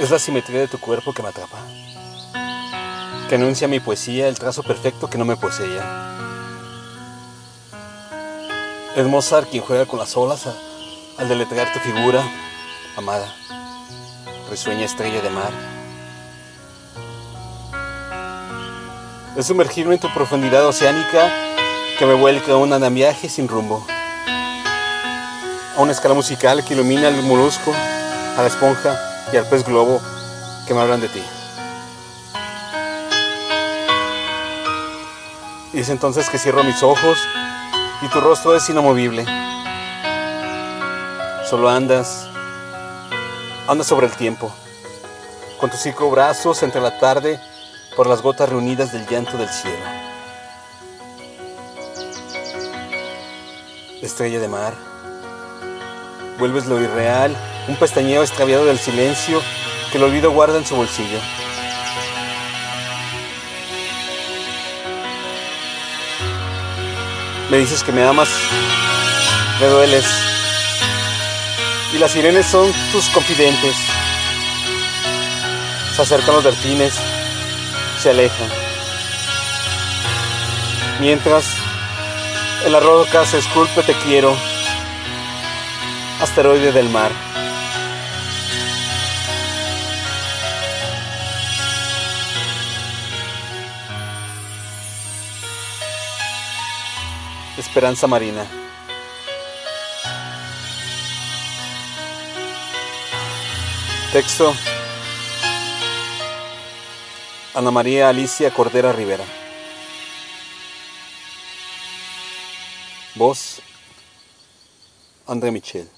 Es la simetría de tu cuerpo que me atrapa. Que anuncia mi poesía el trazo perfecto que no me poseía. Es Mozart quien juega con las olas al deletrear tu figura, amada, risueña estrella de mar. Es sumergirme en tu profundidad oceánica que me vuelca a un andamiaje sin rumbo. A una escala musical que ilumina al molusco, a la esponja y al pez globo que me hablan de ti. Y es entonces que cierro mis ojos y tu rostro es inamovible. Solo andas, andas sobre el tiempo, con tus cinco brazos entre la tarde por las gotas reunidas del llanto del cielo. Estrella de mar, vuelves lo irreal, un pestañeo extraviado del silencio que el olvido guarda en su bolsillo. Me dices que me amas, me dueles. Y las sirenes son tus confidentes. Se acercan los delfines, se alejan. Mientras en la roca se esculpe te quiero, asteroide del mar. Esperanza Marina. Texto. Ana María Alicia Cordera Rivera. Voz. André Michel.